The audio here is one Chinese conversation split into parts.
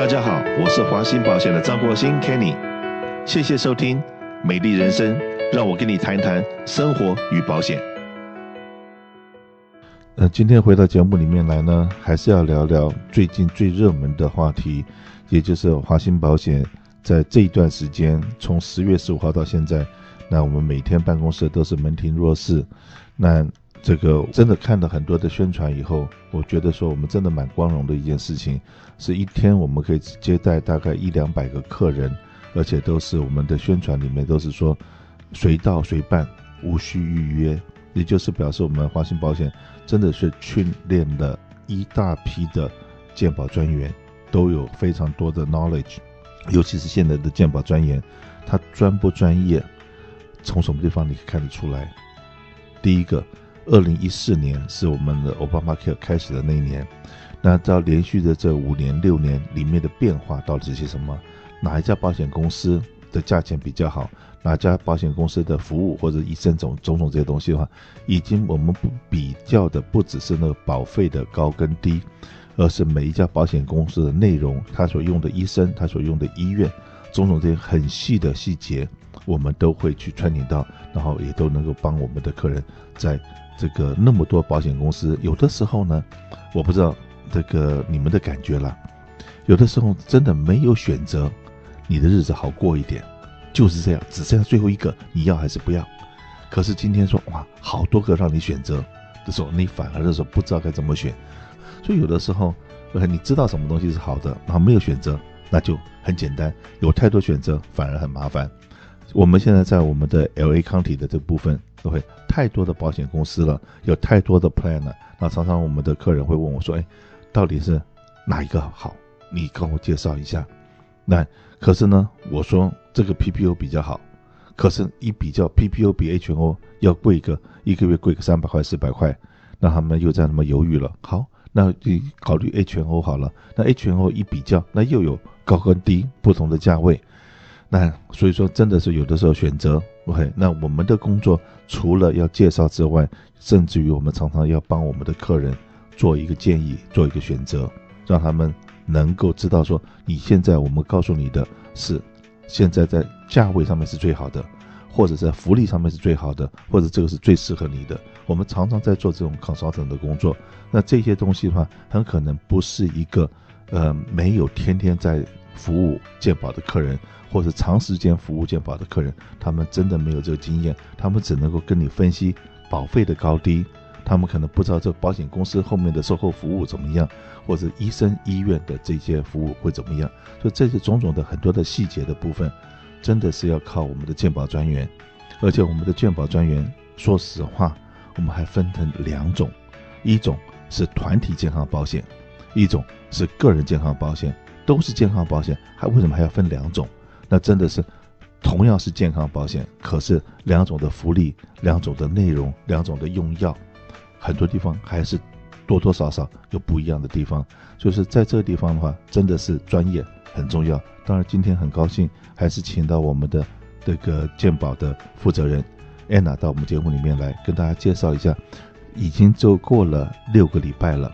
大家好，我是华兴保险的张国兴 Kenny，谢谢收听《美丽人生》，让我跟你谈谈生活与保险。呃，今天回到节目里面来呢，还是要聊聊最近最热门的话题，也就是华兴保险在这一段时间，从十月十五号到现在，那我们每天办公室都是门庭若市，那。这个真的看了很多的宣传以后，我觉得说我们真的蛮光荣的一件事情，是一天我们可以接待大概一两百个客人，而且都是我们的宣传里面都是说随到随办，无需预约，也就是表示我们华兴保险真的是训练了一大批的鉴保专员，都有非常多的 knowledge，尤其是现在的鉴保专员，他专不专业，从什么地方你可以看得出来？第一个。二零一四年是我们的 Obamacare 开始的那一年，那到连续的这五年六年里面的变化到底是些什么？哪一家保险公司的价钱比较好？哪家保险公司的服务或者医生种种种这些东西的话，已经我们不比较的不只是那个保费的高跟低，而是每一家保险公司的内容，他所用的医生，他所用的医院，种种这些很细的细节，我们都会去串联到，然后也都能够帮我们的客人在。这个那么多保险公司，有的时候呢，我不知道这个你们的感觉了。有的时候真的没有选择，你的日子好过一点，就是这样，只剩下最后一个，你要还是不要？可是今天说哇，好多个让你选择的时候，你反而的时候不知道该怎么选。所以有的时候，你知道什么东西是好的，然后没有选择，那就很简单；有太多选择，反而很麻烦。我们现在在我们的 LA County 的这部分。都会太多的保险公司了，有太多的 plan 了。那常常我们的客人会问我说：“哎，到底是哪一个好？你跟我介绍一下。”那可是呢，我说这个 PPO 比较好。可是，一比较 PPO 比 HMO 要贵个一个月贵个三百块四百块，那他们又在那么犹豫了。好，那就考虑 HMO 好了。那 HMO 一比较，那又有高跟低不同的价位。那所以说，真的是有的时候选择，OK。那我们的工作除了要介绍之外，甚至于我们常常要帮我们的客人做一个建议，做一个选择，让他们能够知道说，你现在我们告诉你的是，现在在价位上面是最好的，或者在福利上面是最好的，或者这个是最适合你的。我们常常在做这种 consultant 的工作，那这些东西的话，很可能不是一个，呃，没有天天在服务鉴保的客人。或者长时间服务鉴保的客人，他们真的没有这个经验，他们只能够跟你分析保费的高低，他们可能不知道这保险公司后面的售后服务怎么样，或者医生医院的这些服务会怎么样，所以这些种种的很多的细节的部分，真的是要靠我们的鉴保专员，而且我们的鉴保专员，说实话，我们还分成两种，一种是团体健康保险，一种是个人健康保险，都是健康保险，还为什么还要分两种？那真的是，同样是健康保险，可是两种的福利、两种的内容、两种的用药，很多地方还是多多少少有不一样的地方。就是在这个地方的话，真的是专业很重要。当然，今天很高兴还是请到我们的这个健保的负责人 Anna 到我们节目里面来跟大家介绍一下。已经就过了六个礼拜了，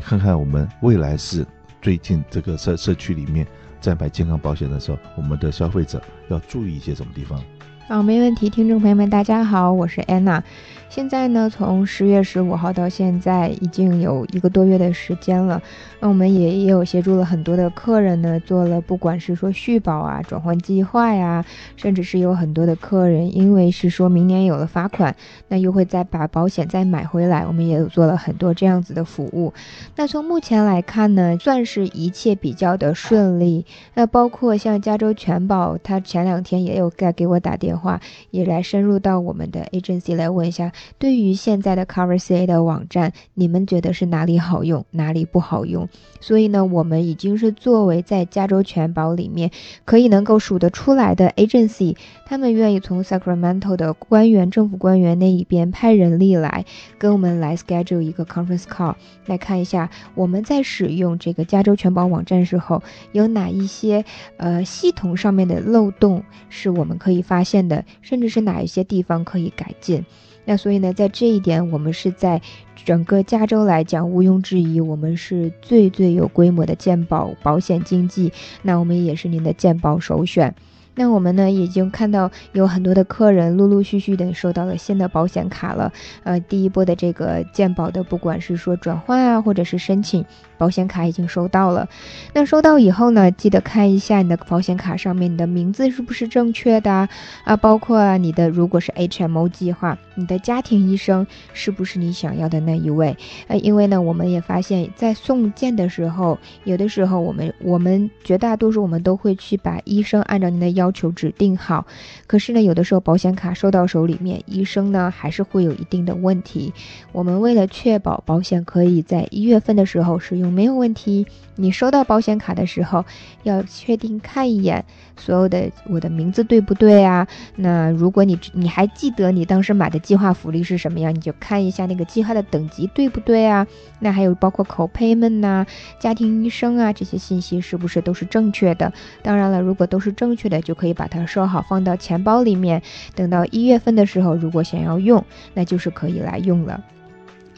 看看我们未来是最近这个社社区里面。在买健康保险的时候，我们的消费者要注意一些什么地方？好，没问题。听众朋友们，大家好，我是安娜。现在呢，从十月十五号到现在，已经有一个多月的时间了。那我们也也有协助了很多的客人呢，做了不管是说续保啊、转换计划呀，甚至是有很多的客人，因为是说明年有了罚款，那又会再把保险再买回来。我们也有做了很多这样子的服务。那从目前来看呢，算是一切比较的顺利。那包括像加州全保，他前两天也有在给我打电。话也来深入到我们的 agency 来问一下，对于现在的 CoverCA 的网站，你们觉得是哪里好用，哪里不好用？所以呢，我们已经是作为在加州全保里面可以能够数得出来的 agency，他们愿意从 Sacramento 的官员、政府官员那一边派人力来跟我们来 schedule 一个 conference call，来看一下我们在使用这个加州全保网站时候有哪一些呃系统上面的漏洞是我们可以发现的。甚至是哪一些地方可以改进？那所以呢，在这一点，我们是在整个加州来讲，毋庸置疑，我们是最最有规模的健保保险经纪。那我们也是您的健保首选。那我们呢，已经看到有很多的客人陆陆续续的收到了新的保险卡了。呃，第一波的这个鉴保的，不管是说转换啊，或者是申请。保险卡已经收到了，那收到以后呢，记得看一下你的保险卡上面你的名字是不是正确的啊？包括你的如果是 HMO 计划，你的家庭医生是不是你想要的那一位？呃，因为呢，我们也发现，在送件的时候，有的时候我们我们绝大多数我们都会去把医生按照您的要要求指定好，可是呢，有的时候保险卡收到手里面，医生呢还是会有一定的问题。我们为了确保保险可以在一月份的时候使用。没有问题。你收到保险卡的时候，要确定看一眼所有的我的名字对不对啊？那如果你你还记得你当时买的计划福利是什么样，你就看一下那个计划的等级对不对啊？那还有包括 copayment 呐、家庭医生啊这些信息是不是都是正确的？当然了，如果都是正确的，就可以把它收好放到钱包里面。等到一月份的时候，如果想要用，那就是可以来用了。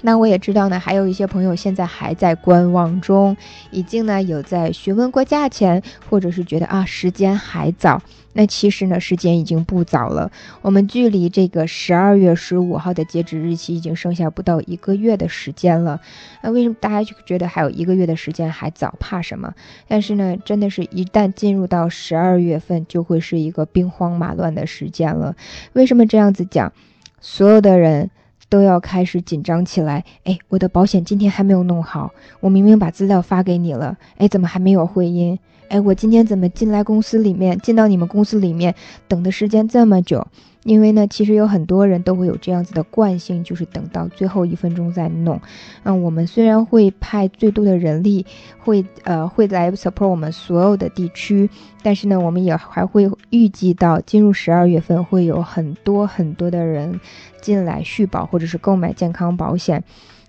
那我也知道呢，还有一些朋友现在还在观望中，已经呢有在询问过价钱，或者是觉得啊时间还早。那其实呢时间已经不早了，我们距离这个十二月十五号的截止日期已经剩下不到一个月的时间了。那为什么大家就觉得还有一个月的时间还早？怕什么？但是呢，真的是一旦进入到十二月份，就会是一个兵荒马乱的时间了。为什么这样子讲？所有的人。都要开始紧张起来。哎，我的保险今天还没有弄好，我明明把资料发给你了，哎，怎么还没有回音？哎，我今天怎么进来公司里面，进到你们公司里面，等的时间这么久？因为呢，其实有很多人都会有这样子的惯性，就是等到最后一分钟再弄。嗯，我们虽然会派最多的人力，会呃会来 support 我们所有的地区，但是呢，我们也还会预计到进入十二月份会有很多很多的人进来续保或者是购买健康保险。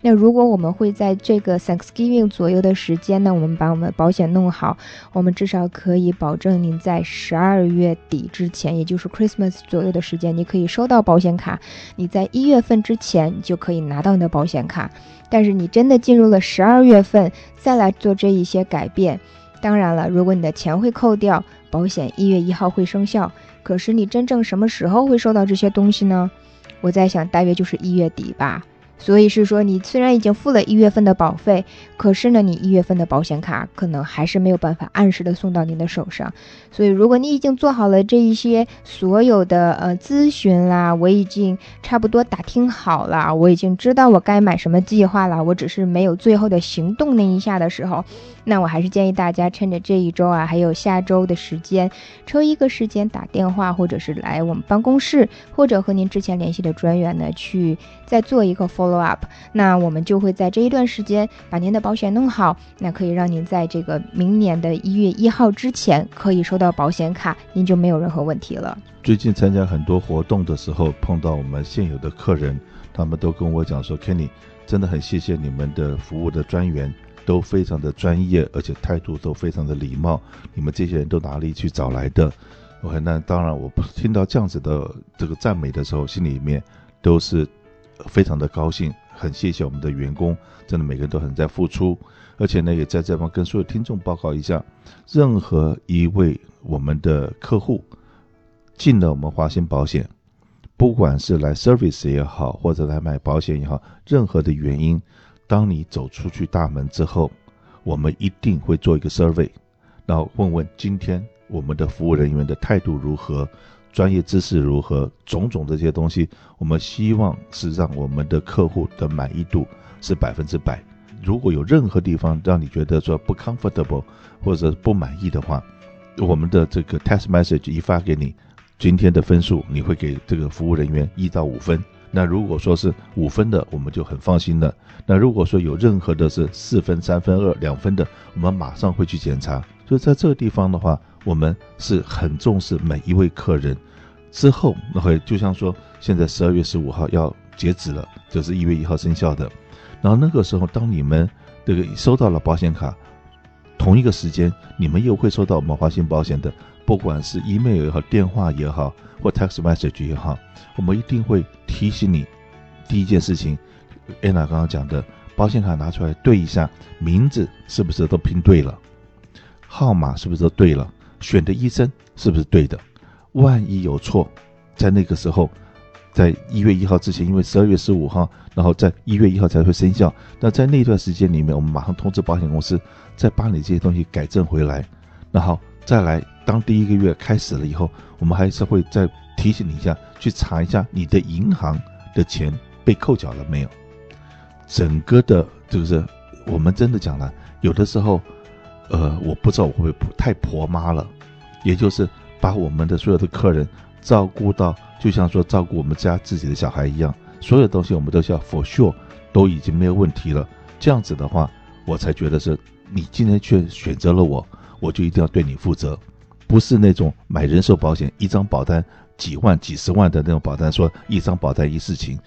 那如果我们会在这个 Thanksgiving 左右的时间呢，我们把我们的保险弄好，我们至少可以保证您在十二月底之前，也就是 Christmas 左右的时间，你可以收到保险卡。你在一月份之前，你就可以拿到你的保险卡。但是你真的进入了十二月份再来做这一些改变，当然了，如果你的钱会扣掉，保险一月一号会生效。可是你真正什么时候会收到这些东西呢？我在想，大约就是一月底吧。所以是说，你虽然已经付了一月份的保费，可是呢，你一月份的保险卡可能还是没有办法按时的送到您的手上。所以，如果你已经做好了这一些所有的呃咨询啦，我已经差不多打听好了，我已经知道我该买什么计划了，我只是没有最后的行动那一下的时候，那我还是建议大家趁着这一周啊，还有下周的时间，抽一个时间打电话，或者是来我们办公室，或者和您之前联系的专员呢，去再做一个 follow。up，那我们就会在这一段时间把您的保险弄好，那可以让您在这个明年的一月一号之前可以收到保险卡，您就没有任何问题了。最近参加很多活动的时候，碰到我们现有的客人，他们都跟我讲说，Kenny 真的很谢谢你们的服务的专员，都非常的专业，而且态度都非常的礼貌。你们这些人都哪里去找来的？OK，那当然，我听到这样子的这个赞美的时候，心里面都是。非常的高兴，很谢谢我们的员工，真的每个人都很在付出，而且呢，也在这方跟所有听众报告一下，任何一位我们的客户进了我们华信保险，不管是来 service 也好，或者来买保险也好，任何的原因，当你走出去大门之后，我们一定会做一个 survey，然后问问今天我们的服务人员的态度如何。专业知识如何？种种这些东西，我们希望是让我们的客户的满意度是百分之百。如果有任何地方让你觉得说不 comfortable 或者不满意的话，我们的这个 test message 一发给你，今天的分数你会给这个服务人员一到五分。那如果说是五分的，我们就很放心了。那如果说有任何的是四分、三分、二、两分的，我们马上会去检查。所以在这个地方的话，我们是很重视每一位客人。之后，那会就像说，现在十二月十五号要截止了，就是一月一号生效的。然后那个时候，当你们这个收到了保险卡，同一个时间，你们又会收到我们华信保险的，不管是 email 也好、电话也好，或 text message 也好，我们一定会提醒你第一件事情，安娜刚刚讲的，保险卡拿出来对一下，名字是不是都拼对了，号码是不是都对了，选的医生是不是对的？万一有错，在那个时候，在一月一号之前，因为十二月十五号，然后在一月一号才会生效。那在那段时间里面，我们马上通知保险公司，再把你这些东西改正回来，然后再来。当第一个月开始了以后，我们还是会再提醒你一下，去查一下你的银行的钱被扣缴了没有。整个的，就是我们真的讲了，有的时候，呃，我不知道我会不会太婆妈了，也就是把我们的所有的客人照顾到，就像说照顾我们家自己的小孩一样，所有东西我们都是要 for sure 都已经没有问题了。这样子的话，我才觉得是你今天却选择了我，我就一定要对你负责。不是那种买人寿保险，一张保单几万、几十万的那种保单，说一张保单一事情。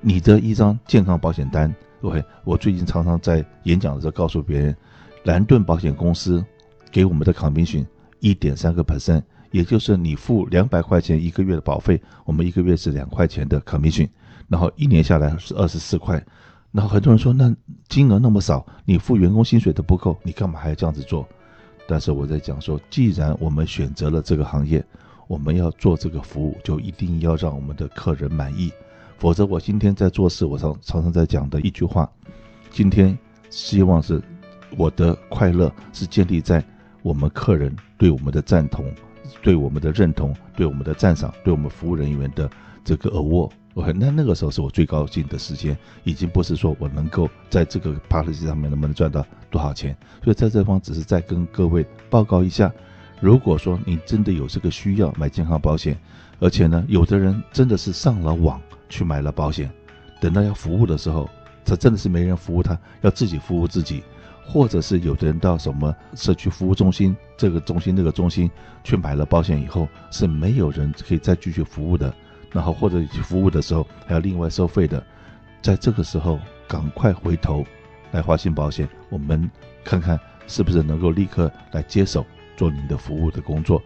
你的一张健康保险单，OK，我最近常常在演讲的时候告诉别人，蓝盾保险公司给我们的 commission 一点三个 percent，也就是你付两百块钱一个月的保费，我们一个月是两块钱的 commission，然后一年下来是二十四块。然后很多人说，那金额那么少，你付员工薪水都不够，你干嘛还要这样子做？但是我在讲说，既然我们选择了这个行业，我们要做这个服务，就一定要让我们的客人满意。否则，我今天在做事，我常常常在讲的一句话：今天希望是我的快乐是建立在我们客人对我们的赞同、对我们的认同、对我们的赞赏、对我们服务人员的这个 award。OK，那那个时候是我最高兴的时间，已经不是说我能够在这个 policy 上面能不能赚到多少钱。所以在这方只是再跟各位报告一下，如果说你真的有这个需要买健康保险，而且呢，有的人真的是上了网去买了保险，等到要服务的时候，他真的是没人服务他，要自己服务自己，或者是有的人到什么社区服务中心这个中心那个中心去买了保险以后，是没有人可以再继续服务的。然后或者服务的时候还要另外收费的，在这个时候赶快回头来华信保险，我们看看是不是能够立刻来接手做您的服务的工作。